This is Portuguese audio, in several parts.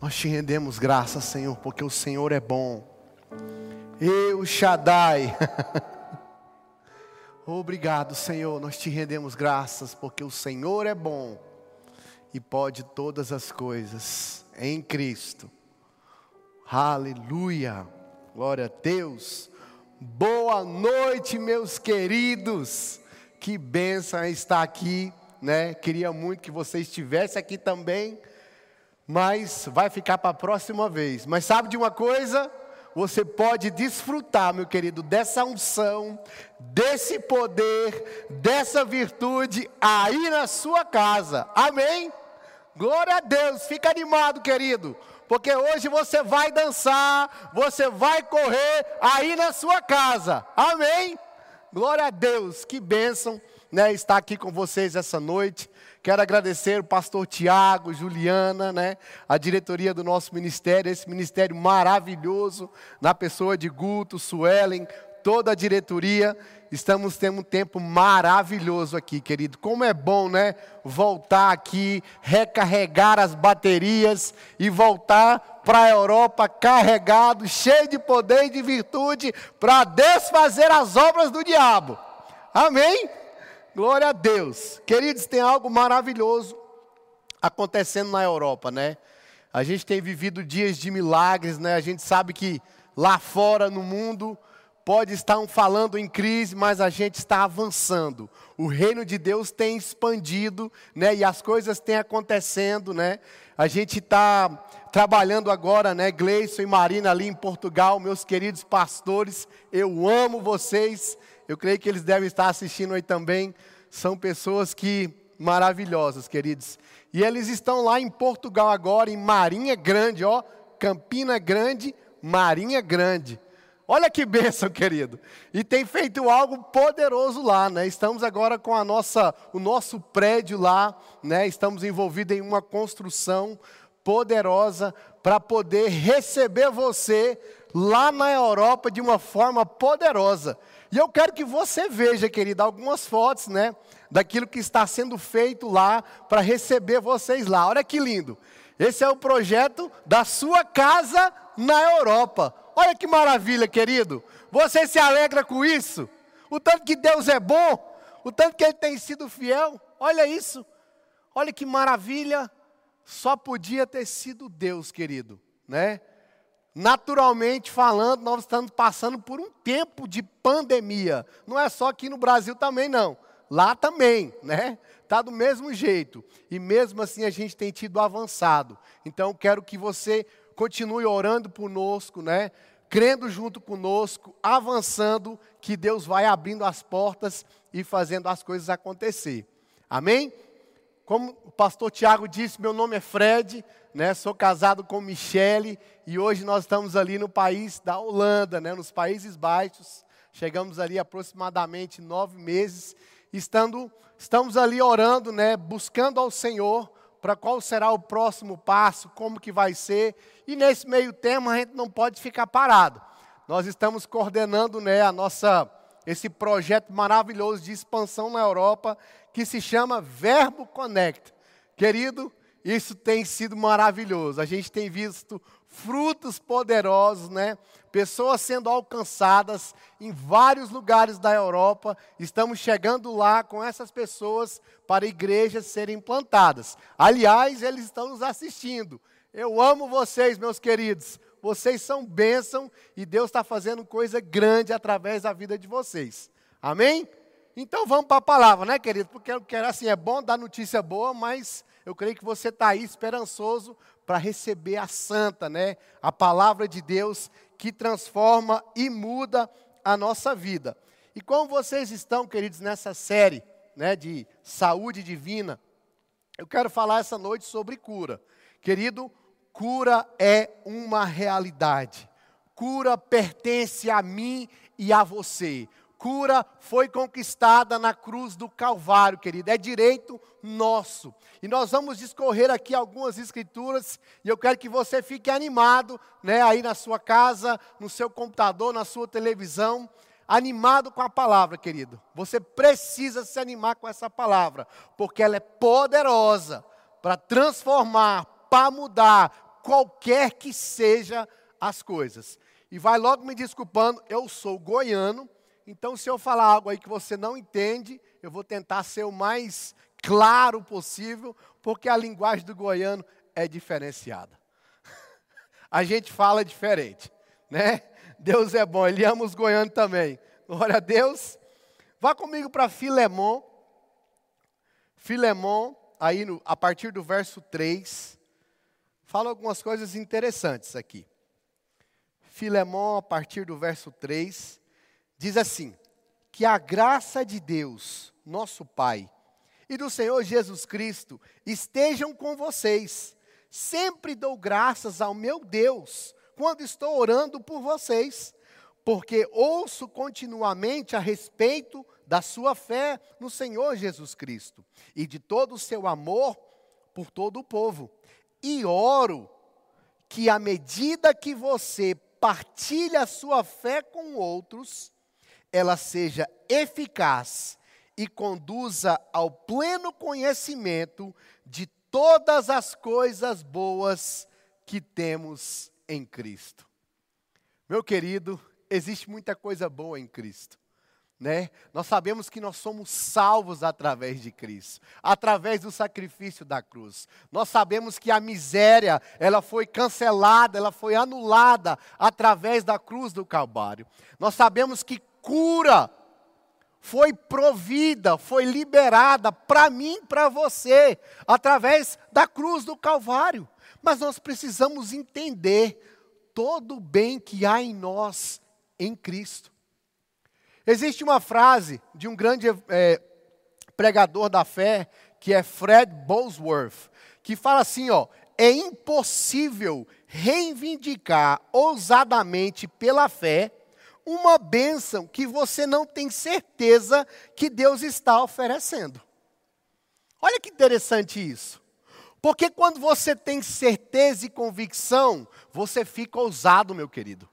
Nós te rendemos graças, Senhor, porque o Senhor é bom. Eu, Shaddai. Obrigado, Senhor. Nós te rendemos graças, porque o Senhor é bom e pode todas as coisas em Cristo. Aleluia. Glória a Deus. Boa noite, meus queridos. Que bênção estar aqui, né? Queria muito que você estivesse aqui também, mas vai ficar para a próxima vez. Mas sabe de uma coisa? Você pode desfrutar, meu querido, dessa unção, desse poder, dessa virtude aí na sua casa. Amém? Glória a Deus. Fica animado, querido porque hoje você vai dançar, você vai correr aí na sua casa. Amém? Glória a Deus, que bênção né, estar aqui com vocês essa noite. Quero agradecer o pastor Tiago, Juliana, né, a diretoria do nosso ministério, esse ministério maravilhoso, na pessoa de Guto, Suelen, toda a diretoria. Estamos tendo um tempo maravilhoso aqui, querido. Como é bom, né? Voltar aqui, recarregar as baterias e voltar para a Europa carregado, cheio de poder e de virtude, para desfazer as obras do diabo. Amém? Glória a Deus. Queridos, tem algo maravilhoso acontecendo na Europa, né? A gente tem vivido dias de milagres, né? A gente sabe que lá fora no mundo Pode estar falando em crise, mas a gente está avançando. O reino de Deus tem expandido, né? E as coisas têm acontecendo, né? A gente está trabalhando agora, né? Gleison e Marina ali em Portugal, meus queridos pastores, eu amo vocês. Eu creio que eles devem estar assistindo aí também. São pessoas que maravilhosas, queridos. E eles estão lá em Portugal agora, em Marinha Grande, ó, Campina Grande, Marinha Grande. Olha que bênção, querido. E tem feito algo poderoso lá, né? Estamos agora com a nossa, o nosso prédio lá, né? Estamos envolvidos em uma construção poderosa para poder receber você lá na Europa de uma forma poderosa. E eu quero que você veja, querido, algumas fotos, né? Daquilo que está sendo feito lá para receber vocês lá. Olha que lindo. Esse é o projeto da sua casa na Europa. Olha que maravilha, querido. Você se alegra com isso? O tanto que Deus é bom, o tanto que Ele tem sido fiel. Olha isso. Olha que maravilha. Só podia ter sido Deus, querido, né? Naturalmente falando, nós estamos passando por um tempo de pandemia. Não é só aqui no Brasil também, não. Lá também, né? Está do mesmo jeito. E mesmo assim a gente tem tido avançado. Então quero que você continue orando conosco, né? crendo junto conosco, avançando, que Deus vai abrindo as portas e fazendo as coisas acontecer. Amém? Como o pastor Tiago disse, meu nome é Fred, né? Sou casado com Michele e hoje nós estamos ali no país da Holanda, né? Nos Países Baixos. Chegamos ali aproximadamente nove meses, estando, estamos ali orando, né? Buscando ao Senhor para qual será o próximo passo, como que vai ser. E nesse meio tempo a gente não pode ficar parado. Nós estamos coordenando né, a nossa, esse projeto maravilhoso de expansão na Europa, que se chama Verbo Connect. Querido, isso tem sido maravilhoso. A gente tem visto frutos poderosos, né? Pessoas sendo alcançadas em vários lugares da Europa. Estamos chegando lá com essas pessoas para igrejas serem plantadas. Aliás, eles estão nos assistindo. Eu amo vocês, meus queridos. Vocês são bênção e Deus está fazendo coisa grande através da vida de vocês. Amém? Então vamos para a palavra, né, querido? Porque, assim é bom dar notícia boa, mas eu creio que você está aí esperançoso para receber a santa, né? A palavra de Deus que transforma e muda a nossa vida. E como vocês estão, queridos, nessa série, né, de saúde divina, eu quero falar essa noite sobre cura. Querido, cura é uma realidade. Cura pertence a mim e a você cura foi conquistada na cruz do Calvário, querido, é direito nosso. E nós vamos discorrer aqui algumas escrituras, e eu quero que você fique animado, né, aí na sua casa, no seu computador, na sua televisão, animado com a palavra, querido. Você precisa se animar com essa palavra, porque ela é poderosa para transformar, para mudar, qualquer que seja as coisas. E vai logo me desculpando, eu sou goiano, então se eu falar algo aí que você não entende, eu vou tentar ser o mais claro possível, porque a linguagem do goiano é diferenciada. A gente fala diferente, né? Deus é bom, ele ama os goianos também. Glória a Deus. Vá comigo para Filemon. Filemon, aí no, a partir do verso 3, fala algumas coisas interessantes aqui. Filemon, a partir do verso 3, diz assim: Que a graça de Deus, nosso Pai, e do Senhor Jesus Cristo estejam com vocês. Sempre dou graças ao meu Deus quando estou orando por vocês, porque ouço continuamente a respeito da sua fé no Senhor Jesus Cristo e de todo o seu amor por todo o povo. E oro que à medida que você partilha a sua fé com outros, ela seja eficaz e conduza ao pleno conhecimento de todas as coisas boas que temos em Cristo. Meu querido, existe muita coisa boa em Cristo né? Nós sabemos que nós somos salvos através de Cristo, através do sacrifício da cruz. Nós sabemos que a miséria, ela foi cancelada, ela foi anulada através da cruz do Calvário. Nós sabemos que cura foi provida, foi liberada para mim, para você, através da cruz do Calvário. Mas nós precisamos entender todo o bem que há em nós em Cristo. Existe uma frase de um grande é, pregador da fé, que é Fred Bosworth, que fala assim: ó, é impossível reivindicar ousadamente pela fé uma bênção que você não tem certeza que Deus está oferecendo. Olha que interessante isso. Porque quando você tem certeza e convicção, você fica ousado, meu querido.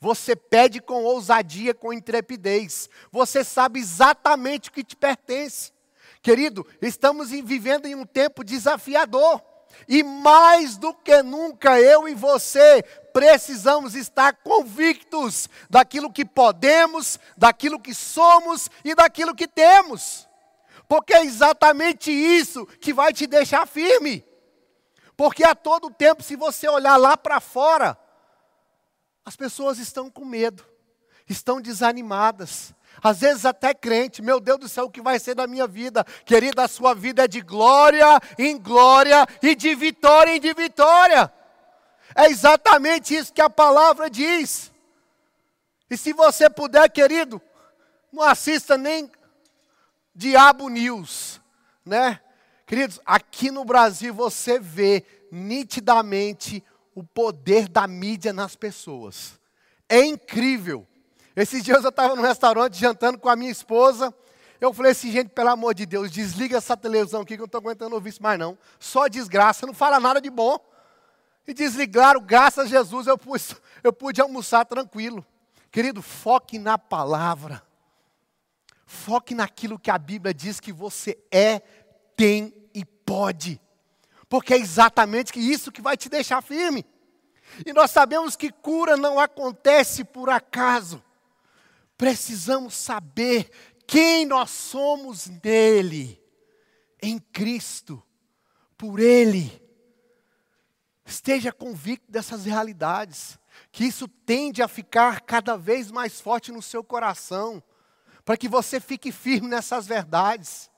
Você pede com ousadia, com intrepidez. Você sabe exatamente o que te pertence. Querido, estamos vivendo em um tempo desafiador. E mais do que nunca, eu e você precisamos estar convictos daquilo que podemos, daquilo que somos e daquilo que temos. Porque é exatamente isso que vai te deixar firme. Porque a todo tempo, se você olhar lá para fora, as pessoas estão com medo, estão desanimadas. Às vezes até crente, meu Deus do céu, o que vai ser da minha vida? Querida, a sua vida é de glória em glória e de vitória em de vitória. É exatamente isso que a palavra diz. E se você puder, querido, não assista nem Diabo News, né? Queridos, aqui no Brasil você vê nitidamente o poder da mídia nas pessoas. É incrível. Esses dias eu estava no restaurante jantando com a minha esposa. Eu falei assim, gente, pelo amor de Deus, desliga essa televisão aqui que eu não estou aguentando ouvir isso mais não. Só desgraça, não fala nada de bom. E desligaram, graças a Jesus, eu pude, eu pude almoçar tranquilo. Querido, foque na palavra. Foque naquilo que a Bíblia diz que você é, tem e pode porque é exatamente isso que vai te deixar firme. E nós sabemos que cura não acontece por acaso. Precisamos saber quem nós somos nele, em Cristo, por Ele. Esteja convicto dessas realidades, que isso tende a ficar cada vez mais forte no seu coração, para que você fique firme nessas verdades.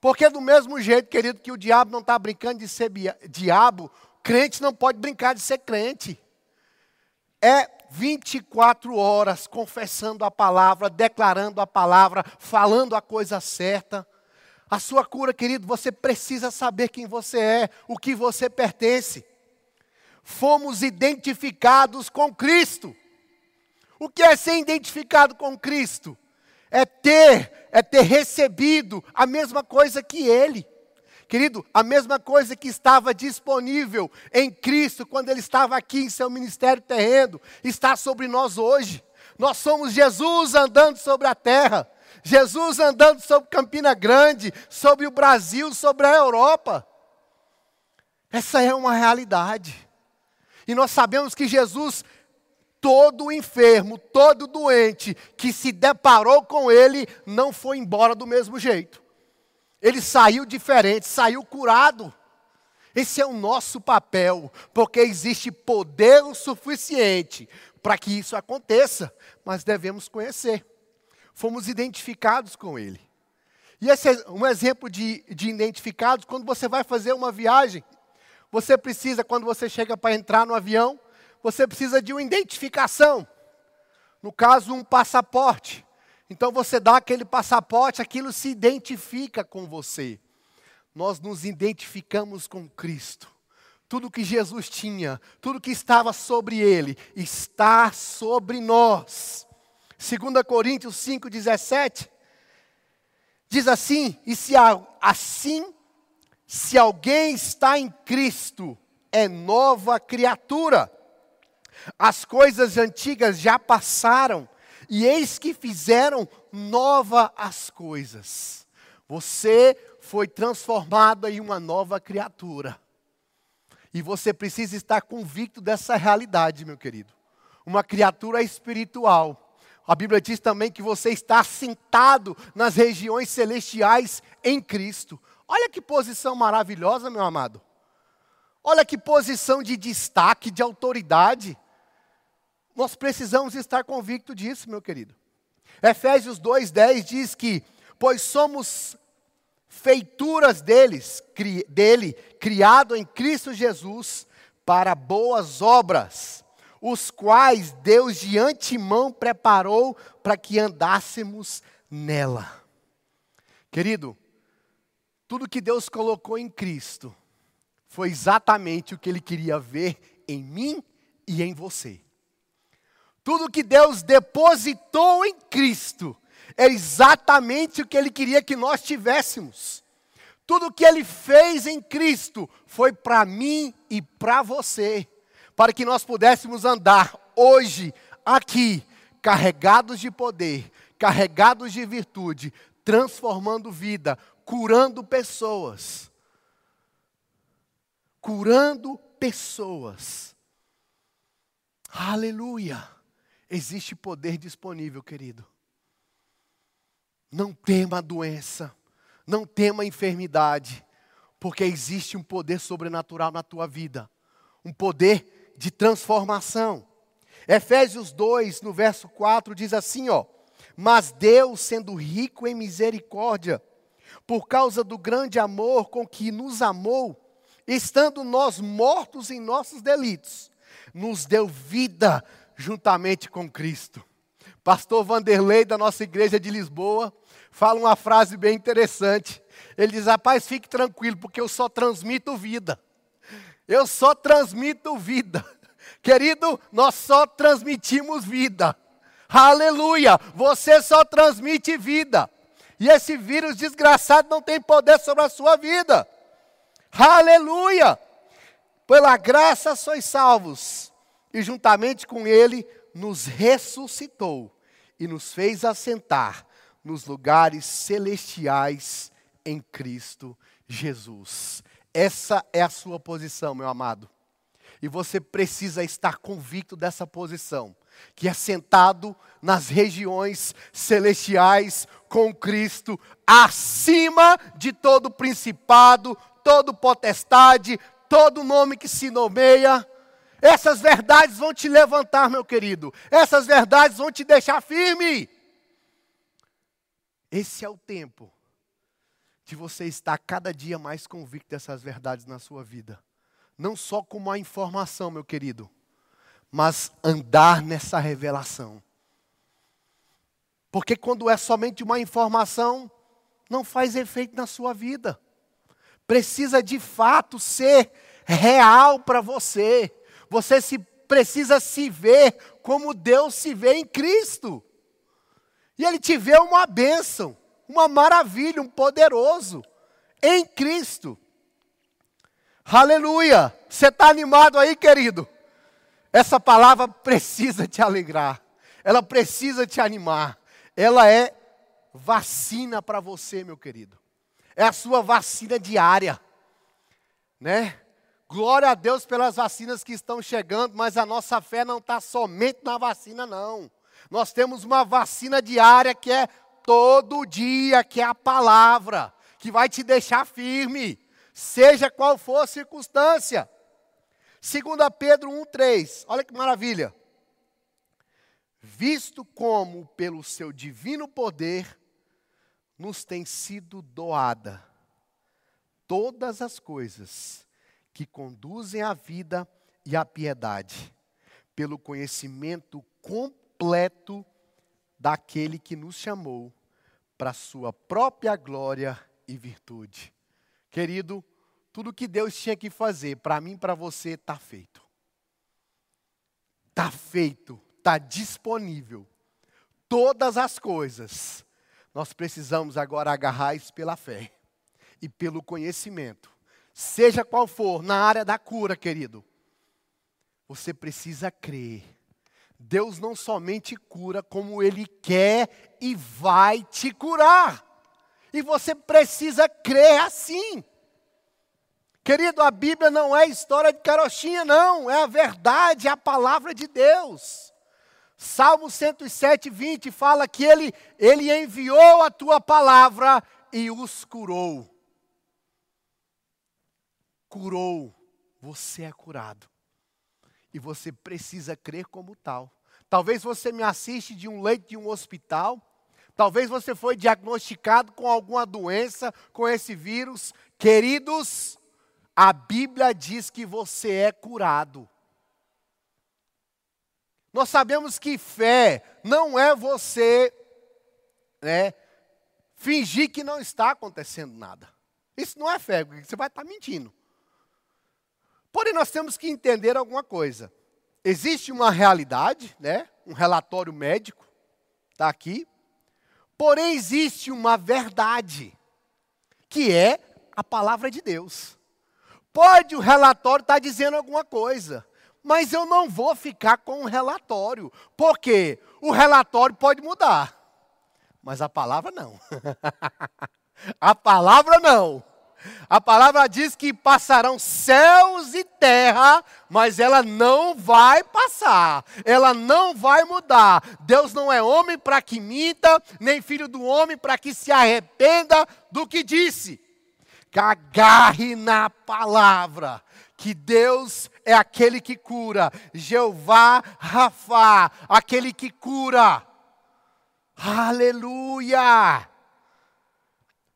Porque do mesmo jeito, querido, que o diabo não está brincando de ser diabo, crente não pode brincar de ser crente. É 24 horas confessando a palavra, declarando a palavra, falando a coisa certa. A sua cura, querido, você precisa saber quem você é, o que você pertence. Fomos identificados com Cristo. O que é ser identificado com Cristo? É ter é ter recebido a mesma coisa que ele. Querido, a mesma coisa que estava disponível em Cristo quando ele estava aqui em seu ministério terreno, está sobre nós hoje. Nós somos Jesus andando sobre a terra, Jesus andando sobre Campina Grande, sobre o Brasil, sobre a Europa. Essa é uma realidade. E nós sabemos que Jesus, todo enfermo, todo doente que se deparou com ele, não foi embora do mesmo jeito. Ele saiu diferente, saiu curado. Esse é o nosso papel, porque existe poder o suficiente para que isso aconteça, mas devemos conhecer. Fomos identificados com Ele. E esse é um exemplo de, de identificados, quando você vai fazer uma viagem, você precisa, quando você chega para entrar no avião, você precisa de uma identificação. No caso, um passaporte. Então você dá aquele passaporte, aquilo se identifica com você. Nós nos identificamos com Cristo. Tudo que Jesus tinha, tudo que estava sobre ele, está sobre nós. 2 Coríntios 5,17 diz assim: e se assim, se alguém está em Cristo, é nova criatura. As coisas antigas já passaram, e eis que fizeram nova as coisas. Você foi transformado em uma nova criatura. E você precisa estar convicto dessa realidade, meu querido. Uma criatura espiritual. A Bíblia diz também que você está assentado nas regiões celestiais em Cristo. Olha que posição maravilhosa, meu amado. Olha que posição de destaque, de autoridade. Nós precisamos estar convictos disso, meu querido. Efésios 2,10 diz que, pois somos feituras deles, cri, dele, criado em Cristo Jesus, para boas obras, os quais Deus de antemão preparou para que andássemos nela. Querido, tudo que Deus colocou em Cristo foi exatamente o que Ele queria ver em mim e em você. Tudo que Deus depositou em Cristo é exatamente o que Ele queria que nós tivéssemos. Tudo que Ele fez em Cristo foi para mim e para você, para que nós pudéssemos andar hoje, aqui, carregados de poder, carregados de virtude, transformando vida, curando pessoas. Curando pessoas. Aleluia! Existe poder disponível, querido. Não tema a doença, não tema a enfermidade, porque existe um poder sobrenatural na tua vida, um poder de transformação. Efésios 2, no verso 4, diz assim, ó: "Mas Deus, sendo rico em misericórdia, por causa do grande amor com que nos amou, estando nós mortos em nossos delitos, nos deu vida juntamente com Cristo." Pastor Vanderlei da nossa igreja de Lisboa, fala uma frase bem interessante. Ele diz: Rapaz, fique tranquilo, porque eu só transmito vida. Eu só transmito vida. Querido, nós só transmitimos vida. Aleluia! Você só transmite vida. E esse vírus desgraçado não tem poder sobre a sua vida. Aleluia! Pela graça sois salvos. E juntamente com ele nos ressuscitou e nos fez assentar nos lugares celestiais em Cristo Jesus. Essa é a sua posição, meu amado. E você precisa estar convicto dessa posição, que é sentado nas regiões celestiais com Cristo, acima de todo principado, todo potestade, todo nome que se nomeia. Essas verdades vão te levantar, meu querido. Essas verdades vão te deixar firme. Esse é o tempo de você estar cada dia mais convicto dessas verdades na sua vida. Não só como a informação, meu querido, mas andar nessa revelação. Porque quando é somente uma informação, não faz efeito na sua vida. Precisa de fato ser real para você. Você se, precisa se ver como Deus se vê em Cristo. E ele te vê uma bênção, uma maravilha, um poderoso em Cristo. Aleluia! Você está animado aí, querido? Essa palavra precisa te alegrar, ela precisa te animar, ela é vacina para você, meu querido. É a sua vacina diária, né? Glória a Deus pelas vacinas que estão chegando, mas a nossa fé não está somente na vacina, não. Nós temos uma vacina diária que é todo dia, que é a palavra, que vai te deixar firme, seja qual for a circunstância. 2 Pedro 1,3, olha que maravilha. Visto como, pelo seu divino poder, nos tem sido doada todas as coisas que conduzem à vida e à piedade, pelo conhecimento completo daquele que nos chamou para sua própria glória e virtude. Querido, tudo que Deus tinha que fazer para mim e para você está feito. Está feito, está disponível. Todas as coisas. Nós precisamos agora agarrar isso pela fé e pelo conhecimento. Seja qual for, na área da cura, querido. Você precisa crer. Deus não somente cura, como Ele quer e vai te curar. E você precisa crer assim. Querido, a Bíblia não é história de carochinha, não. É a verdade, é a palavra de Deus. Salmo 107, 20 fala que ele, ele enviou a tua palavra e os curou. Curou. Você é curado. E você precisa crer como tal. Talvez você me assiste de um leito de um hospital. Talvez você foi diagnosticado com alguma doença, com esse vírus. Queridos, a Bíblia diz que você é curado. Nós sabemos que fé não é você né, fingir que não está acontecendo nada. Isso não é fé, você vai estar mentindo. Porém, nós temos que entender alguma coisa. Existe uma realidade, né, um relatório médico, está aqui. Porém, existe uma verdade, que é a palavra de Deus. Pode o relatório estar tá dizendo alguma coisa, mas eu não vou ficar com o relatório, porque o relatório pode mudar, mas a palavra não. a palavra não. A palavra diz que passarão céus e terra, mas ela não vai passar, ela não vai mudar. Deus não é homem para que minta, nem filho do homem para que se arrependa do que disse agarre na palavra, que Deus é aquele que cura, Jeová Rafá, aquele que cura. Aleluia!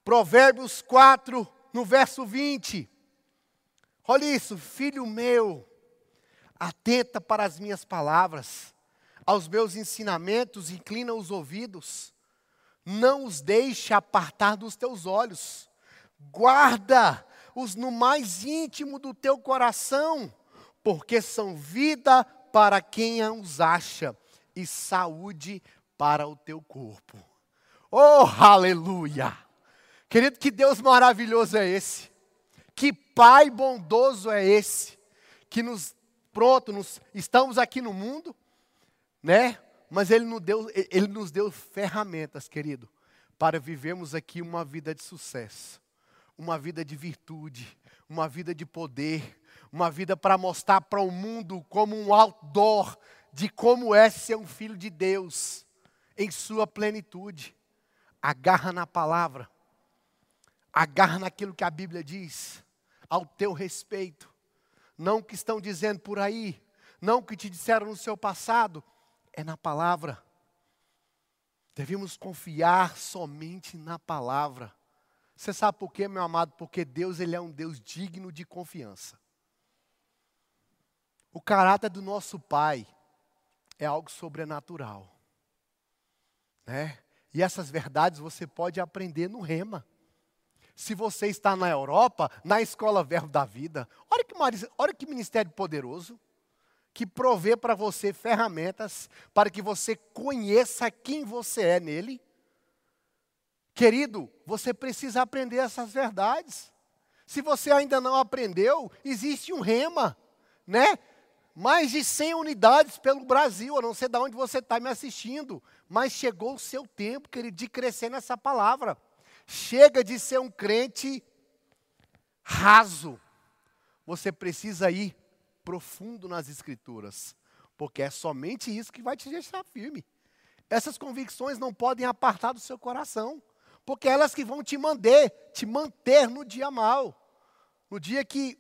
Provérbios 4, no verso 20. Olha isso, filho meu, atenta para as minhas palavras, aos meus ensinamentos, inclina os ouvidos, não os deixe apartar dos teus olhos guarda-os no mais íntimo do teu coração, porque são vida para quem os acha e saúde para o teu corpo. Oh, aleluia! Querido, que Deus maravilhoso é esse? Que Pai bondoso é esse? Que nos, pronto, nos, estamos aqui no mundo, né? Mas Ele nos, deu, Ele nos deu ferramentas, querido, para vivermos aqui uma vida de sucesso uma vida de virtude, uma vida de poder, uma vida para mostrar para o mundo como um outdoor de como é ser um filho de Deus em sua plenitude. Agarra na palavra, agarra naquilo que a Bíblia diz, ao teu respeito, não o que estão dizendo por aí, não o que te disseram no seu passado, é na palavra. Devemos confiar somente na palavra. Você sabe por quê, meu amado? Porque Deus ele é um Deus digno de confiança. O caráter do nosso Pai é algo sobrenatural. Né? E essas verdades você pode aprender no Rema. Se você está na Europa, na Escola Verbo da Vida, olha que, olha que ministério poderoso que provê para você ferramentas para que você conheça quem você é nele Querido, você precisa aprender essas verdades. Se você ainda não aprendeu, existe um rema, né? Mais de 100 unidades pelo Brasil, eu não sei de onde você está me assistindo, mas chegou o seu tempo, querido, de crescer nessa palavra. Chega de ser um crente raso. você precisa ir profundo nas Escrituras, porque é somente isso que vai te deixar firme. Essas convicções não podem apartar do seu coração, porque elas que vão te manter, te manter no dia mal, no dia que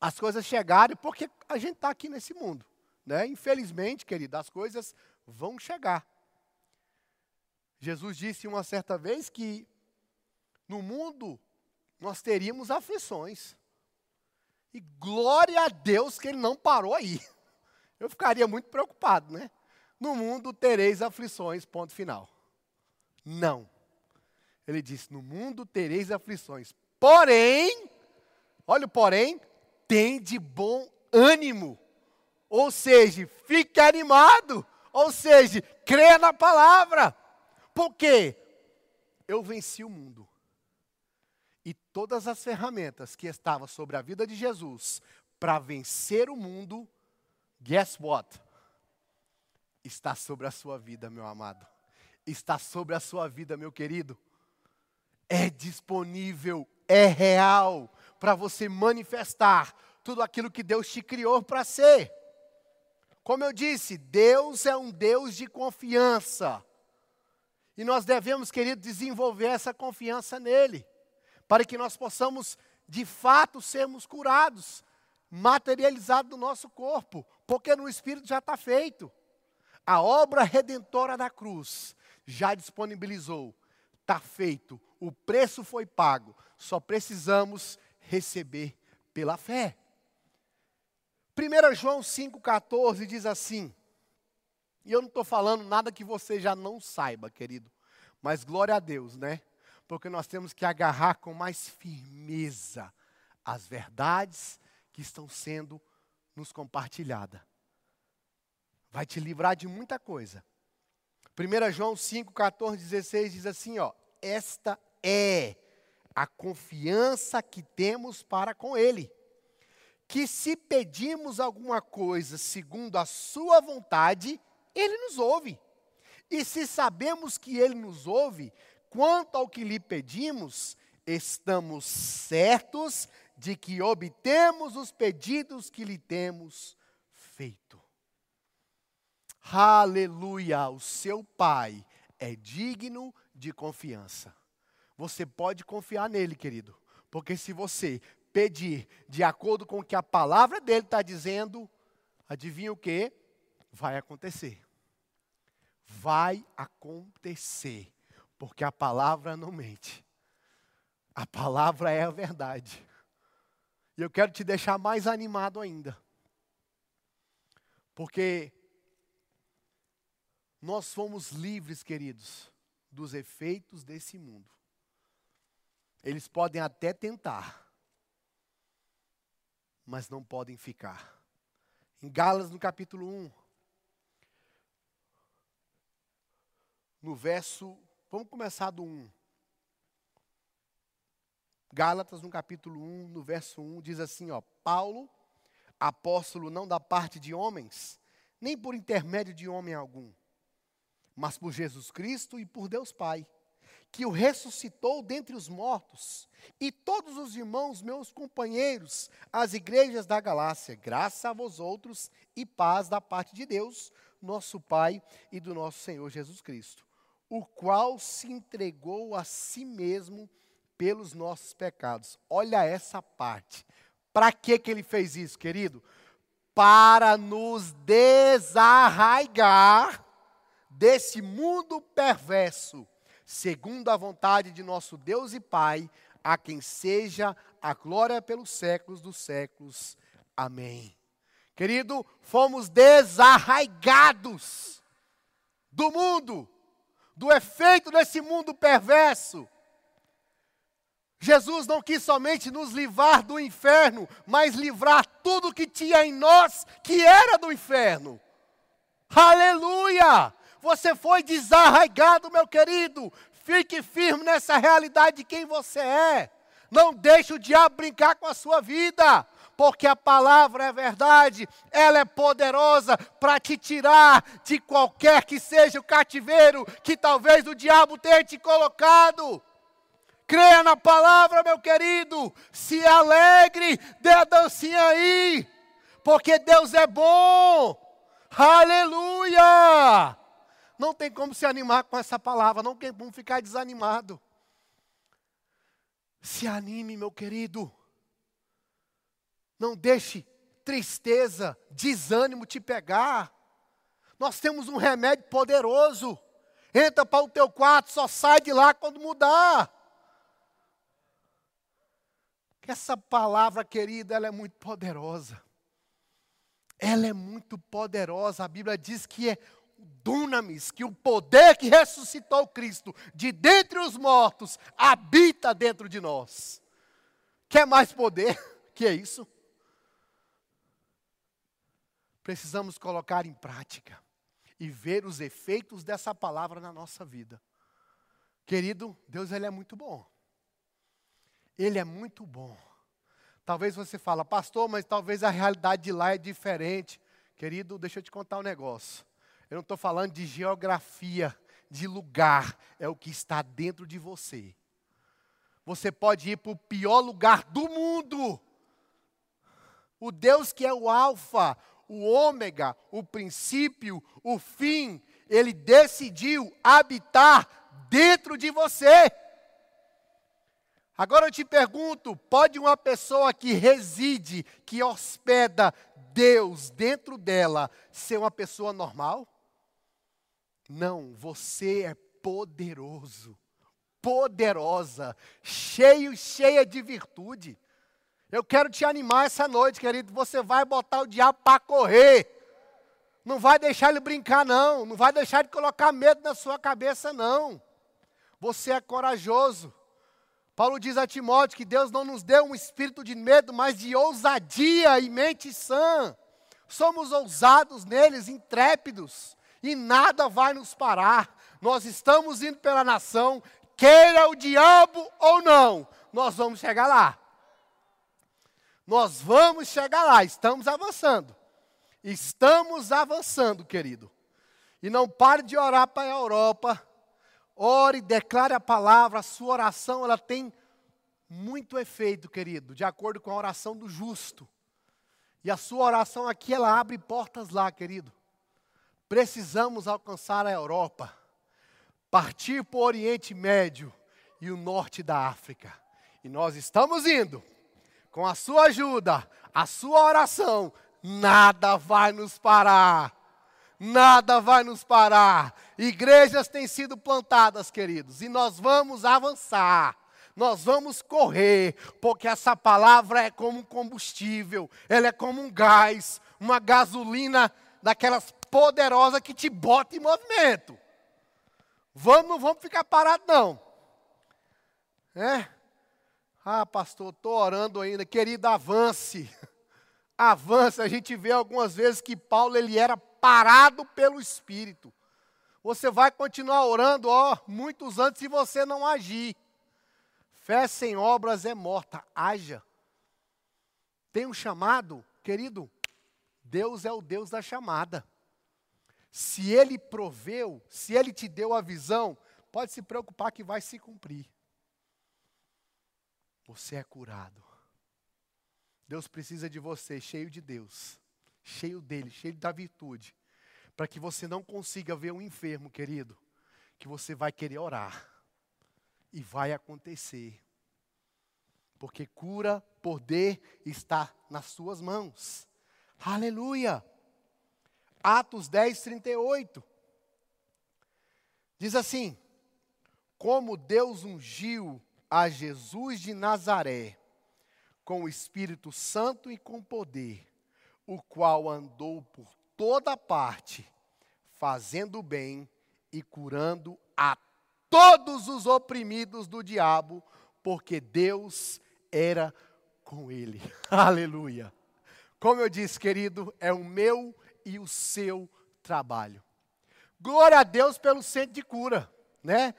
as coisas chegarem, porque a gente está aqui nesse mundo, né? Infelizmente, querido, as coisas vão chegar. Jesus disse uma certa vez que no mundo nós teríamos aflições. E glória a Deus que ele não parou aí. Eu ficaria muito preocupado, né? No mundo tereis aflições, ponto final. Não. Ele disse: No mundo tereis aflições. Porém, olha o porém, tem de bom ânimo. Ou seja, fique animado. Ou seja, creia na palavra. Porque eu venci o mundo todas as ferramentas que estavam sobre a vida de Jesus para vencer o mundo, guess what? Está sobre a sua vida, meu amado. Está sobre a sua vida, meu querido. É disponível, é real para você manifestar tudo aquilo que Deus te criou para ser. Como eu disse, Deus é um Deus de confiança. E nós devemos, querido, desenvolver essa confiança nele para que nós possamos, de fato, sermos curados, materializados no nosso corpo, porque no Espírito já está feito. A obra redentora da cruz já disponibilizou, está feito, o preço foi pago, só precisamos receber pela fé. 1 João 5,14 diz assim, e eu não estou falando nada que você já não saiba, querido, mas glória a Deus, né? Porque nós temos que agarrar com mais firmeza as verdades que estão sendo nos compartilhadas. Vai te livrar de muita coisa. 1 João 5, 14, 16 diz assim: ó, esta é a confiança que temos para com Ele. Que se pedimos alguma coisa segundo a Sua vontade, Ele nos ouve. E se sabemos que Ele nos ouve, Quanto ao que lhe pedimos, estamos certos de que obtemos os pedidos que lhe temos feito. Aleluia! O seu Pai é digno de confiança. Você pode confiar nele, querido, porque se você pedir de acordo com o que a palavra dele está dizendo, adivinha o que? Vai acontecer. Vai acontecer. Porque a palavra não mente. A palavra é a verdade. E eu quero te deixar mais animado ainda. Porque nós fomos livres, queridos, dos efeitos desse mundo. Eles podem até tentar, mas não podem ficar. Em Gálatas, no capítulo 1, no verso Vamos começar do 1. Gálatas, no capítulo 1, no verso 1, diz assim: ó, Paulo, apóstolo não da parte de homens, nem por intermédio de homem algum, mas por Jesus Cristo e por Deus Pai, que o ressuscitou dentre os mortos, e todos os irmãos, meus companheiros, as igrejas da Galácia, graça a vós outros e paz da parte de Deus, nosso Pai e do nosso Senhor Jesus Cristo o qual se entregou a si mesmo pelos nossos pecados. Olha essa parte. Para que que ele fez isso, querido? Para nos desarraigar desse mundo perverso, segundo a vontade de nosso Deus e Pai, a quem seja a glória pelos séculos dos séculos. Amém. Querido, fomos desarraigados do mundo do efeito desse mundo perverso. Jesus não quis somente nos livrar do inferno, mas livrar tudo que tinha em nós que era do inferno. Aleluia! Você foi desarraigado, meu querido. Fique firme nessa realidade de quem você é. Não deixe o diabo brincar com a sua vida porque a palavra é verdade, ela é poderosa para te tirar de qualquer que seja o cativeiro que talvez o diabo tenha te colocado. Creia na palavra, meu querido. Se alegre, dê a dancinha aí. Porque Deus é bom. Aleluia! Não tem como se animar com essa palavra, não tem como ficar desanimado. Se anime, meu querido. Não deixe tristeza, desânimo te pegar. Nós temos um remédio poderoso. Entra para o teu quarto, só sai de lá quando mudar. Essa palavra, querida, ela é muito poderosa. Ela é muito poderosa. A Bíblia diz que é dunamis, que o poder que ressuscitou Cristo de dentre os mortos habita dentro de nós. Quer mais poder? Que é isso? Precisamos colocar em prática e ver os efeitos dessa palavra na nossa vida. Querido, Deus ele é muito bom. Ele é muito bom. Talvez você fala, pastor, mas talvez a realidade de lá é diferente. Querido, deixa eu te contar um negócio. Eu não estou falando de geografia, de lugar, é o que está dentro de você. Você pode ir para o pior lugar do mundo. O Deus que é o Alfa, o Ômega, o princípio, o fim, ele decidiu habitar dentro de você. Agora eu te pergunto: pode uma pessoa que reside, que hospeda Deus dentro dela, ser uma pessoa normal? Não, você é poderoso, poderosa, cheio, cheia de virtude. Eu quero te animar essa noite, querido. Você vai botar o diabo para correr. Não vai deixar ele brincar, não. Não vai deixar ele colocar medo na sua cabeça, não. Você é corajoso. Paulo diz a Timóteo que Deus não nos deu um espírito de medo, mas de ousadia e mente sã. Somos ousados neles, intrépidos e nada vai nos parar. Nós estamos indo pela nação, queira o diabo ou não, nós vamos chegar lá. Nós vamos chegar lá, estamos avançando. Estamos avançando, querido. E não pare de orar para a Europa. Ore, declare a palavra, a sua oração, ela tem muito efeito, querido, de acordo com a oração do justo. E a sua oração aqui, ela abre portas lá, querido. Precisamos alcançar a Europa, partir para o Oriente Médio e o norte da África. E nós estamos indo. Com a sua ajuda, a sua oração, nada vai nos parar. Nada vai nos parar. Igrejas têm sido plantadas, queridos, e nós vamos avançar. Nós vamos correr, porque essa palavra é como um combustível, ela é como um gás, uma gasolina daquelas poderosa que te bota em movimento. Vamos, não vamos ficar parados, não. É? Ah, pastor, estou orando ainda. Querido, avance. Avance. A gente vê algumas vezes que Paulo ele era parado pelo Espírito. Você vai continuar orando, ó, muitos anos se você não agir. Fé sem obras é morta. Haja. Tem um chamado, querido. Deus é o Deus da chamada. Se ele proveu, se ele te deu a visão, pode se preocupar que vai se cumprir. Você é curado. Deus precisa de você cheio de Deus, cheio dele, cheio da virtude, para que você não consiga ver um enfermo, querido, que você vai querer orar. E vai acontecer. Porque cura, poder está nas suas mãos. Aleluia! Atos 10, 38. Diz assim: Como Deus ungiu a Jesus de Nazaré com o Espírito Santo e com poder, o qual andou por toda parte, fazendo bem e curando a todos os oprimidos do diabo, porque Deus era com ele. Aleluia. Como eu disse, querido, é o meu e o seu trabalho. Glória a Deus pelo centro de cura, né?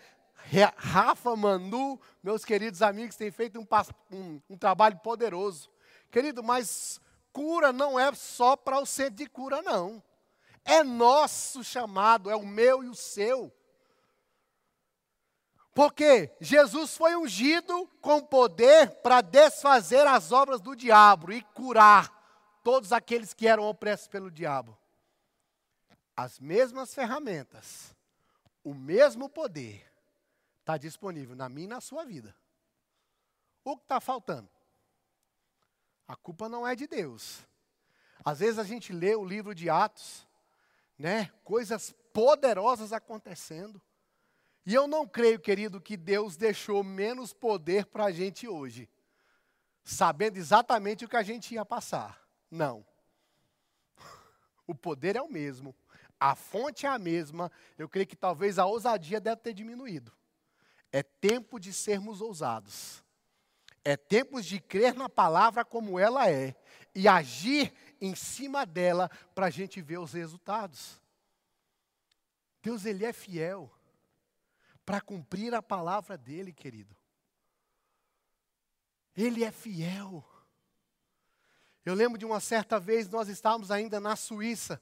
Rafa, Manu, meus queridos amigos, têm feito um, um, um trabalho poderoso. Querido, mas cura não é só para o centro de cura, não. É nosso chamado, é o meu e o seu. Porque Jesus foi ungido com poder para desfazer as obras do diabo e curar todos aqueles que eram opressos pelo diabo. As mesmas ferramentas, o mesmo poder está disponível na minha e na sua vida. O que está faltando? A culpa não é de Deus. Às vezes a gente lê o livro de Atos, né? Coisas poderosas acontecendo. E eu não creio, querido, que Deus deixou menos poder para a gente hoje, sabendo exatamente o que a gente ia passar. Não. O poder é o mesmo, a fonte é a mesma. Eu creio que talvez a ousadia deve ter diminuído. É tempo de sermos ousados. É tempo de crer na palavra como ela é e agir em cima dela para a gente ver os resultados. Deus, Ele é fiel para cumprir a palavra dele, querido. Ele é fiel. Eu lembro de uma certa vez nós estávamos ainda na Suíça,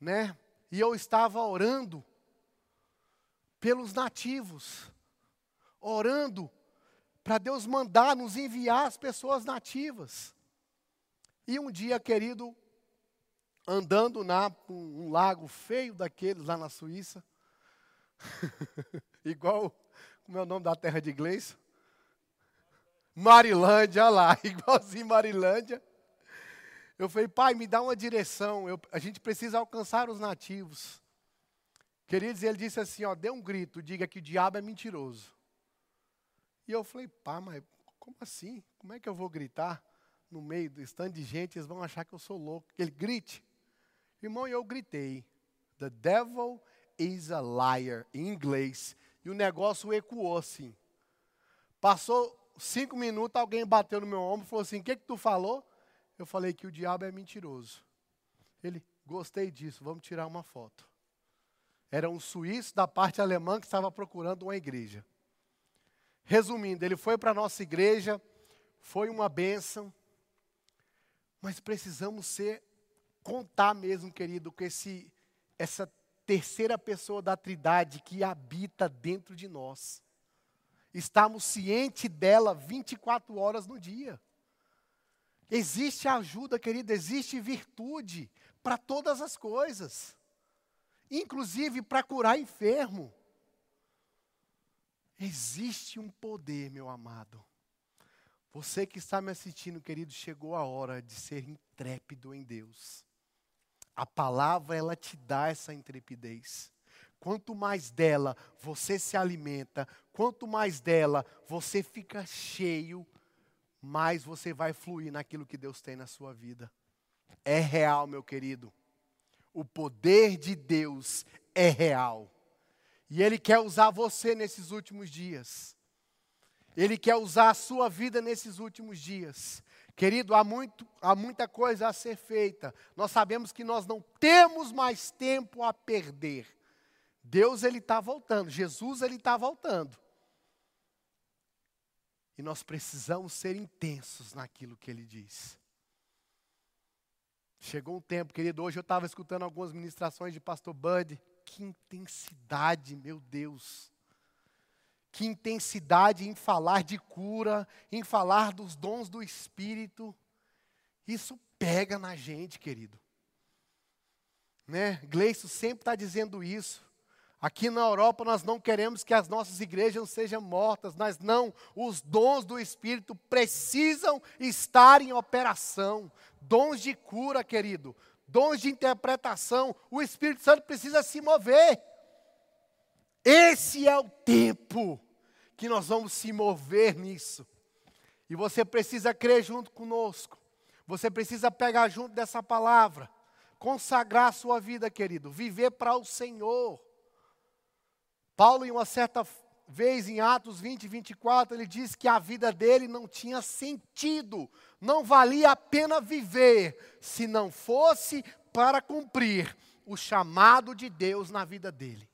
né? E eu estava orando pelos nativos, orando para Deus mandar nos enviar as pessoas nativas. E um dia, querido, andando na um, um lago feio daqueles lá na Suíça, igual, como é o nome da terra de inglês? Marilândia, olha lá, igualzinho Marilândia. Eu falei, pai, me dá uma direção, eu, a gente precisa alcançar os nativos. Queridos, ele disse assim, ó, dê um grito, diga que o diabo é mentiroso. E eu falei, pá, mas como assim? Como é que eu vou gritar no meio do stand de gente, eles vão achar que eu sou louco. Ele grite. Irmão, eu gritei, the devil is a liar, em inglês. E o negócio ecoou assim. Passou cinco minutos, alguém bateu no meu ombro e falou assim: O que, que tu falou? Eu falei que o diabo é mentiroso. Ele, gostei disso, vamos tirar uma foto. Era um suíço da parte alemã que estava procurando uma igreja. Resumindo, ele foi para a nossa igreja, foi uma bênção, mas precisamos ser, contar mesmo, querido, com esse, essa terceira pessoa da Trindade que habita dentro de nós. Estamos cientes dela 24 horas no dia. Existe ajuda, querida, existe virtude para todas as coisas, inclusive para curar enfermo. Existe um poder, meu amado. Você que está me assistindo, querido, chegou a hora de ser intrépido em Deus. A palavra, ela te dá essa intrepidez. Quanto mais dela você se alimenta, quanto mais dela você fica cheio, mais você vai fluir naquilo que Deus tem na sua vida. É real, meu querido. O poder de Deus é real. E Ele quer usar você nesses últimos dias. Ele quer usar a sua vida nesses últimos dias. Querido, há, muito, há muita coisa a ser feita. Nós sabemos que nós não temos mais tempo a perder. Deus ele está voltando, Jesus ele está voltando. E nós precisamos ser intensos naquilo que ele diz. Chegou um tempo, querido, hoje eu estava escutando algumas ministrações de pastor Bud. Que intensidade, meu Deus que intensidade em falar de cura, em falar dos dons do Espírito. Isso pega na gente, querido. Né? Gleison sempre está dizendo isso. Aqui na Europa nós não queremos que as nossas igrejas sejam mortas, mas não, os dons do Espírito precisam estar em operação. Dons de cura, querido, dons de interpretação, o Espírito Santo precisa se mover. Esse é o tempo que nós vamos se mover nisso. E você precisa crer junto conosco. Você precisa pegar junto dessa palavra. Consagrar a sua vida, querido. Viver para o Senhor. Paulo, em uma certa vez, em Atos 20, 24, ele diz que a vida dele não tinha sentido. Não valia a pena viver se não fosse para cumprir o chamado de Deus na vida dele.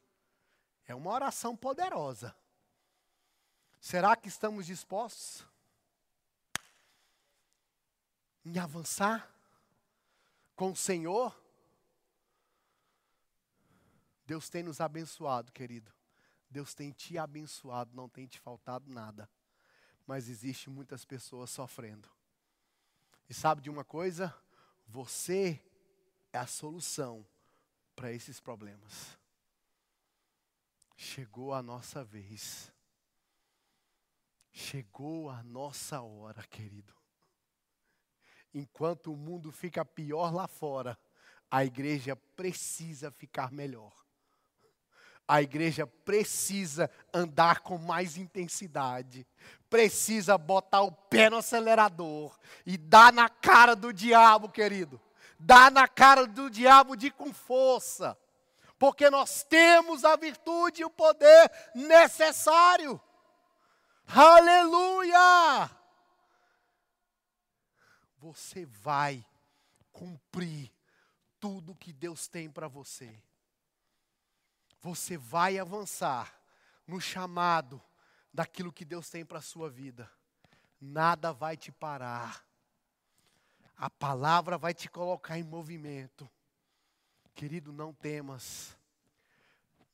É uma oração poderosa. Será que estamos dispostos em avançar com o Senhor? Deus tem nos abençoado, querido. Deus tem te abençoado, não tem te faltado nada. Mas existe muitas pessoas sofrendo. E sabe de uma coisa? Você é a solução para esses problemas. Chegou a nossa vez. Chegou a nossa hora, querido. Enquanto o mundo fica pior lá fora, a igreja precisa ficar melhor. A igreja precisa andar com mais intensidade, precisa botar o pé no acelerador e dar na cara do diabo, querido. Dar na cara do diabo de com força, porque nós temos a virtude e o poder necessário. Aleluia! Você vai cumprir tudo que Deus tem para você. Você vai avançar no chamado daquilo que Deus tem para a sua vida. Nada vai te parar. A palavra vai te colocar em movimento. Querido, não temas.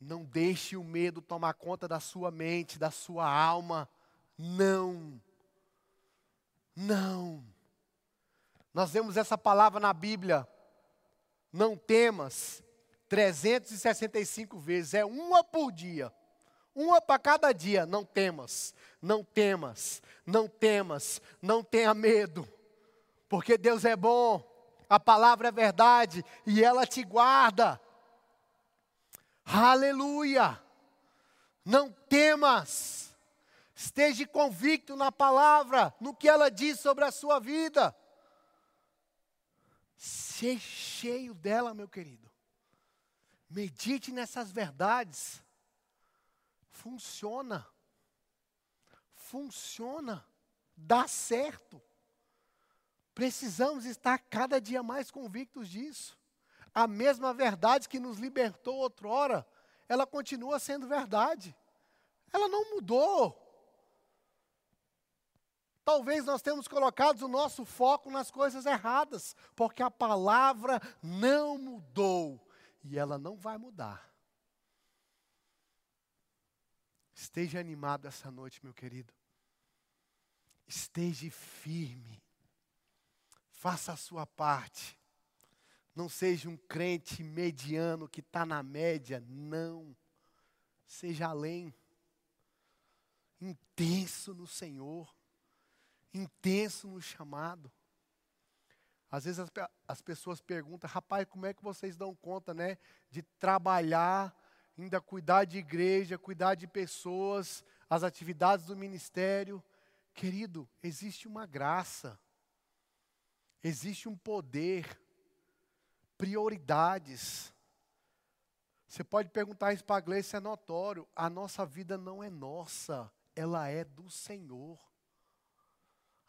Não deixe o medo tomar conta da sua mente, da sua alma. Não. Não. Nós vemos essa palavra na Bíblia. Não temas. 365 vezes. É uma por dia. Uma para cada dia. Não temas. Não temas. Não temas. Não tenha medo. Porque Deus é bom. A palavra é verdade. E ela te guarda. Aleluia. Não temas. Esteja convicto na palavra, no que ela diz sobre a sua vida. Seja cheio dela, meu querido. Medite nessas verdades. Funciona. Funciona. Dá certo. Precisamos estar cada dia mais convictos disso. A mesma verdade que nos libertou outrora, ela continua sendo verdade. Ela não mudou. Talvez nós tenhamos colocado o nosso foco nas coisas erradas, porque a palavra não mudou e ela não vai mudar. Esteja animado essa noite, meu querido. Esteja firme. Faça a sua parte. Não seja um crente mediano que está na média. Não. Seja além. Intenso no Senhor intenso no chamado. Às vezes as, as, pessoas perguntam, rapaz, como é que vocês dão conta, né, de trabalhar, ainda cuidar de igreja, cuidar de pessoas, as atividades do ministério? Querido, existe uma graça, existe um poder, prioridades. Você pode perguntar isso para a isso é notório. A nossa vida não é nossa, ela é do Senhor.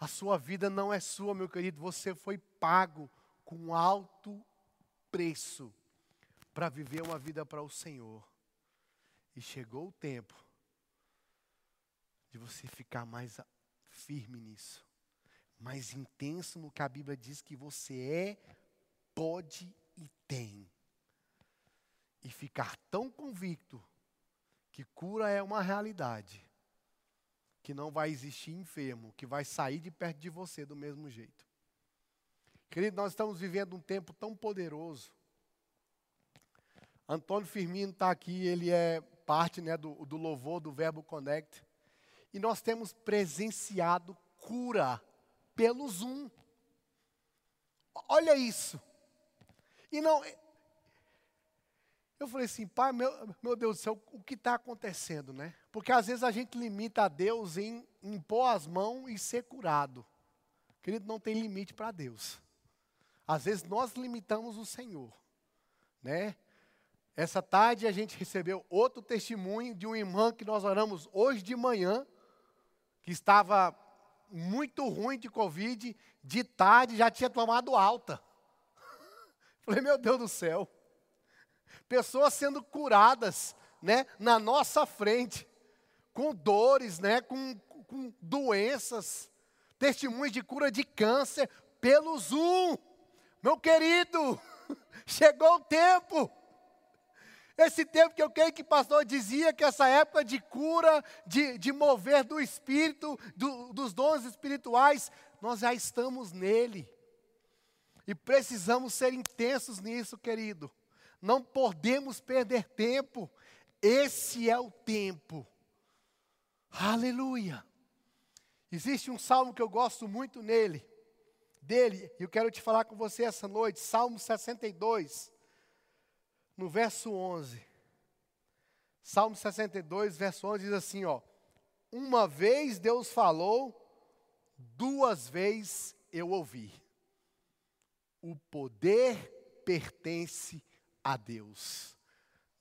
A sua vida não é sua, meu querido, você foi pago com alto preço para viver uma vida para o Senhor. E chegou o tempo de você ficar mais firme nisso, mais intenso no que a Bíblia diz que você é, pode e tem. E ficar tão convicto que cura é uma realidade que não vai existir enfermo, que vai sair de perto de você do mesmo jeito. Querido, nós estamos vivendo um tempo tão poderoso. Antônio Firmino está aqui, ele é parte né, do, do louvor do Verbo Connect. E nós temos presenciado cura pelo Zoom. Olha isso. E não, eu falei assim, pai, meu, meu Deus do céu, o que está acontecendo, né? Porque às vezes a gente limita a Deus em impor as mãos e ser curado. Querido, não tem limite para Deus. Às vezes nós limitamos o Senhor, né? Essa tarde a gente recebeu outro testemunho de uma irmã que nós oramos hoje de manhã, que estava muito ruim de Covid, de tarde já tinha tomado alta. Falei, meu Deus do céu pessoas sendo curadas, né, na nossa frente, com dores, né, com, com doenças, testemunhos de cura de câncer pelo Zoom. Meu querido, chegou o tempo. Esse tempo que eu creio que o pastor dizia que essa época de cura, de, de mover do espírito, do, dos dons espirituais, nós já estamos nele. E precisamos ser intensos nisso, querido. Não podemos perder tempo. Esse é o tempo. Aleluia. Existe um salmo que eu gosto muito nele, dele, e eu quero te falar com você essa noite, Salmo 62 no verso 11. Salmo 62, verso 11 diz assim, ó: Uma vez Deus falou, duas vezes eu ouvi. O poder pertence a Deus.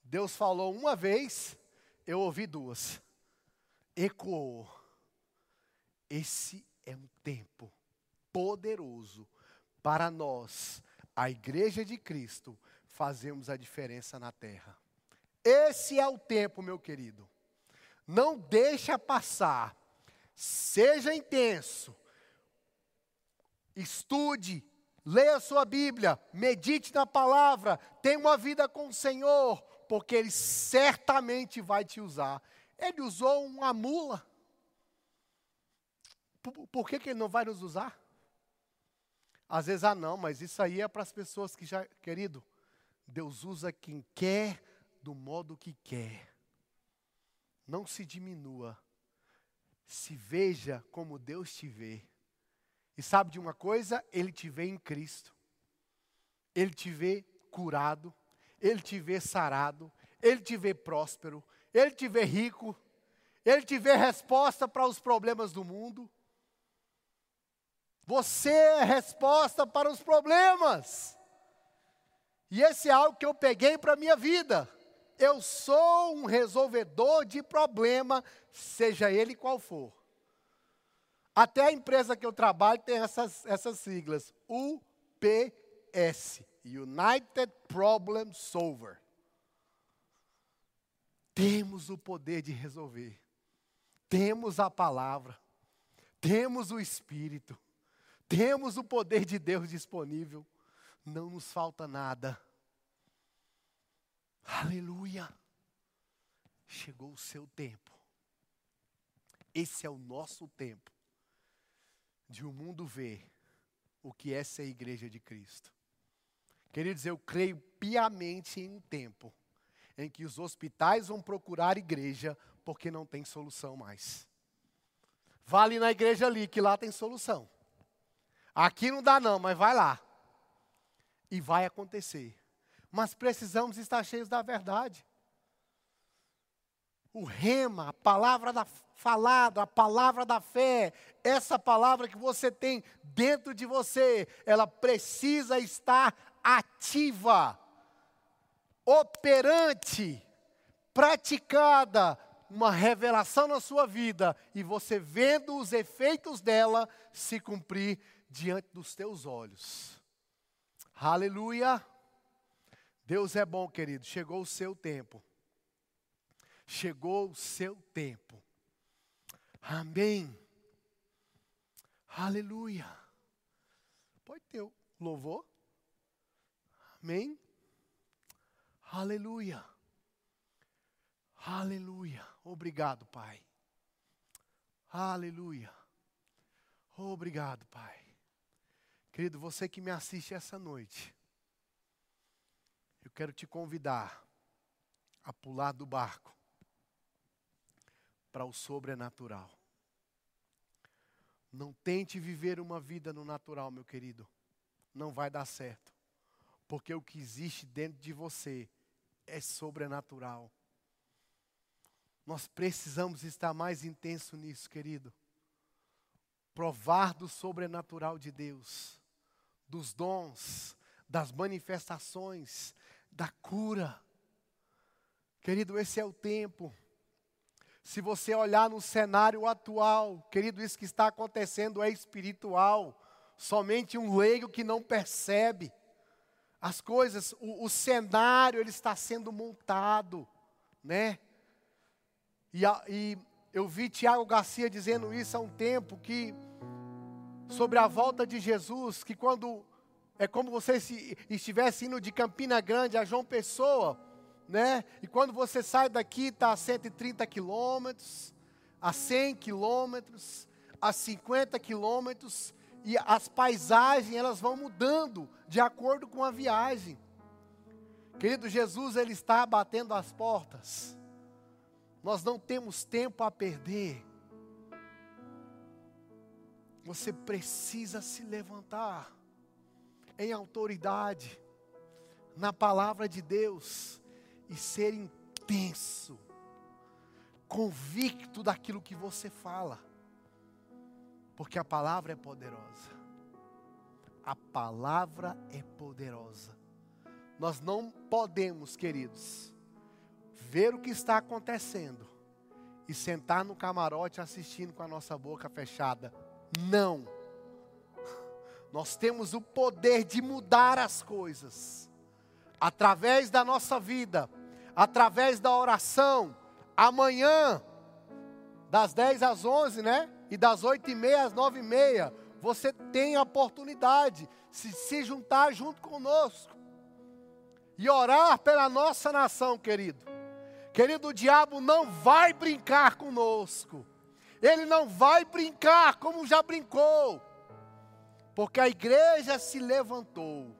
Deus falou uma vez, eu ouvi duas. Ecoou. Esse é um tempo poderoso para nós, a igreja de Cristo, fazemos a diferença na terra. Esse é o tempo, meu querido. Não deixa passar. Seja intenso. Estude, leia a sua Bíblia, medite na palavra, tenha uma vida com o Senhor, porque Ele certamente vai te usar. Ele usou uma mula. Por, por que, que Ele não vai nos usar? Às vezes, ah, não, mas isso aí é para as pessoas que já, querido, Deus usa quem quer do modo que quer. Não se diminua. Se veja como Deus te vê. E sabe de uma coisa? Ele te vê em Cristo. Ele te vê curado. Ele te vê sarado. Ele te vê próspero. Ele te vê rico. Ele te vê resposta para os problemas do mundo. Você é resposta para os problemas. E esse é algo que eu peguei para a minha vida. Eu sou um resolvedor de problema, seja ele qual for. Até a empresa que eu trabalho tem essas, essas siglas: UPS United Problem Solver. Temos o poder de resolver, temos a palavra, temos o Espírito, temos o poder de Deus disponível não nos falta nada. Aleluia! Chegou o seu tempo. Esse é o nosso tempo de o mundo ver o que é ser igreja de Cristo. Queridos, eu creio piamente em um tempo em que os hospitais vão procurar igreja porque não tem solução mais. Vale na igreja ali, que lá tem solução. Aqui não dá não, mas vai lá. E vai acontecer. Mas precisamos estar cheios da verdade. O rema, a palavra da falada, a palavra da fé, essa palavra que você tem dentro de você, ela precisa estar ativa, operante, praticada, uma revelação na sua vida e você vendo os efeitos dela se cumprir diante dos teus olhos. Aleluia. Deus é bom, querido. Chegou o seu tempo. Chegou o seu tempo. Amém. Aleluia. Pode ter o louvor. Amém. Aleluia. Aleluia. Obrigado, Pai. Aleluia. Obrigado, Pai. Querido, você que me assiste essa noite, eu quero te convidar a pular do barco para o sobrenatural. Não tente viver uma vida no natural, meu querido. Não vai dar certo. Porque o que existe dentro de você é sobrenatural. Nós precisamos estar mais intenso nisso, querido. Provar do sobrenatural de Deus dos dons, das manifestações, da cura. Querido, esse é o tempo. Se você olhar no cenário atual, querido, isso que está acontecendo é espiritual. Somente um leigo que não percebe as coisas, o, o cenário ele está sendo montado, né? E, a, e eu vi Tiago Garcia dizendo isso há um tempo que sobre a volta de Jesus, que quando é como você se estivesse indo de Campina Grande a João Pessoa, né? E quando você sai daqui, está a 130 quilômetros, a 100 quilômetros, a 50 quilômetros, e as paisagens elas vão mudando de acordo com a viagem. Querido Jesus, Ele está batendo as portas. Nós não temos tempo a perder. Você precisa se levantar em autoridade, na palavra de Deus, e ser intenso, convicto daquilo que você fala, porque a palavra é poderosa. A palavra é poderosa. Nós não podemos, queridos, ver o que está acontecendo e sentar no camarote assistindo com a nossa boca fechada. Não. Nós temos o poder de mudar as coisas através da nossa vida, através da oração. Amanhã, das 10 às 11, né? E das 8 e meia às 9 e meia, você tem a oportunidade de se juntar junto conosco e orar pela nossa nação, querido. Querido, o diabo não vai brincar conosco. Ele não vai brincar como já brincou. Porque a igreja se levantou.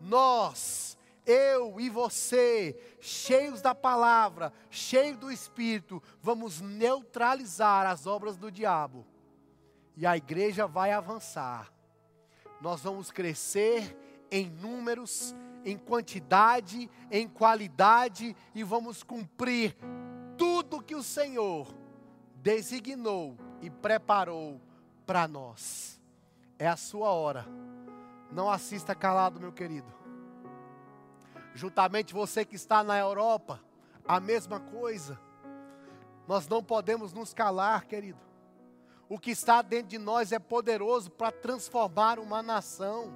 Nós, eu e você, cheios da palavra, cheios do Espírito, vamos neutralizar as obras do diabo. E a igreja vai avançar. Nós vamos crescer em números, em quantidade, em qualidade e vamos cumprir tudo que o Senhor designou e preparou para nós. É a sua hora. Não assista calado, meu querido. Juntamente você que está na Europa, a mesma coisa. Nós não podemos nos calar, querido. O que está dentro de nós é poderoso para transformar uma nação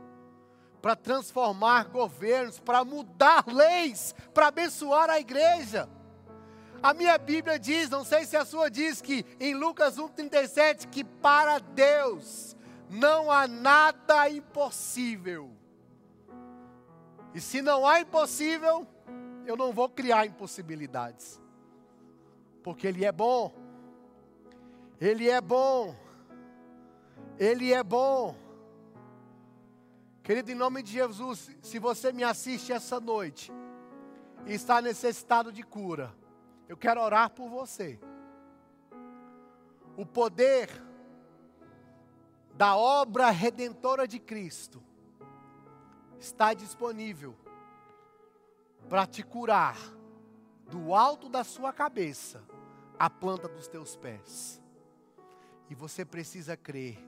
para transformar governos, para mudar leis, para abençoar a igreja. A minha Bíblia diz, não sei se a sua diz, que em Lucas 1,37, que para Deus não há nada impossível. E se não há impossível, eu não vou criar impossibilidades. Porque Ele é bom. Ele é bom. Ele é bom. Querido, em nome de Jesus, se você me assiste essa noite e está necessitado de cura, eu quero orar por você. O poder da obra redentora de Cristo está disponível para te curar do alto da sua cabeça à planta dos teus pés. E você precisa crer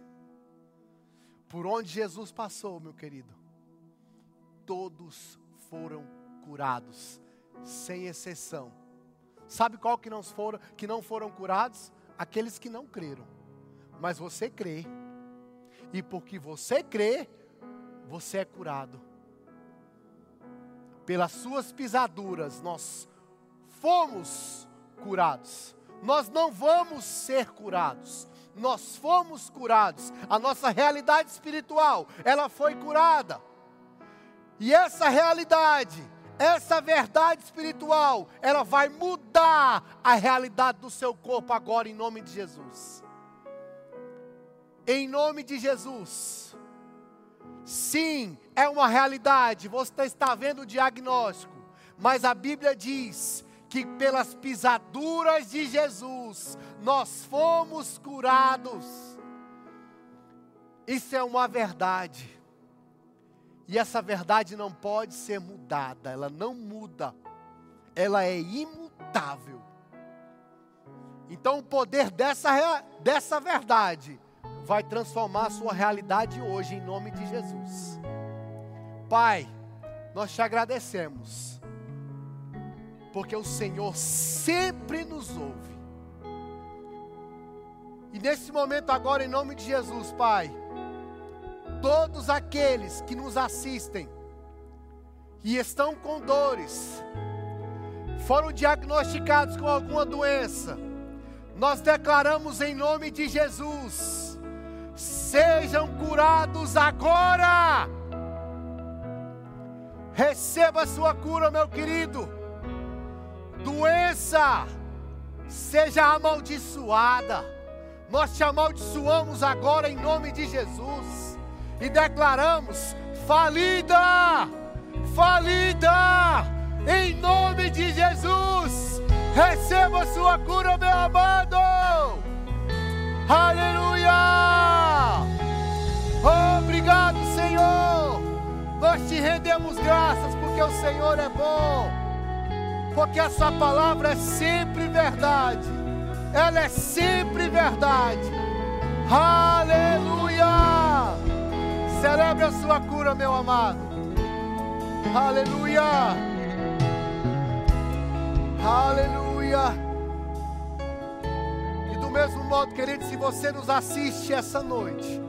por onde Jesus passou, meu querido, todos foram curados, sem exceção. Sabe qual que não foram, que não foram curados? Aqueles que não creram. Mas você crê. E porque você crê, você é curado. Pelas suas pisaduras nós fomos curados. Nós não vamos ser curados nós fomos curados. A nossa realidade espiritual, ela foi curada. E essa realidade, essa verdade espiritual, ela vai mudar a realidade do seu corpo agora em nome de Jesus. Em nome de Jesus. Sim, é uma realidade. Você está vendo o diagnóstico, mas a Bíblia diz que pelas pisaduras de Jesus nós fomos curados. Isso é uma verdade. E essa verdade não pode ser mudada, ela não muda. Ela é imutável. Então o poder dessa, dessa verdade vai transformar a sua realidade hoje em nome de Jesus. Pai, nós te agradecemos porque o Senhor sempre nos ouve. E nesse momento agora, em nome de Jesus, Pai, todos aqueles que nos assistem e estão com dores, foram diagnosticados com alguma doença, nós declaramos em nome de Jesus: sejam curados agora. Receba a sua cura, meu querido. doença seja amaldiçoada. Nós te amaldiçoamos agora em nome de Jesus e declaramos: falida, falida, em nome de Jesus. Receba sua cura, meu amado. Aleluia! Obrigado, Senhor. Nós te rendemos graças porque o Senhor é bom. Porque a sua palavra é sempre verdade. Ela é sempre verdade. Aleluia! Celebre a sua cura, meu amado. Aleluia! Aleluia! Mesmo modo, querido, se você nos assiste essa noite,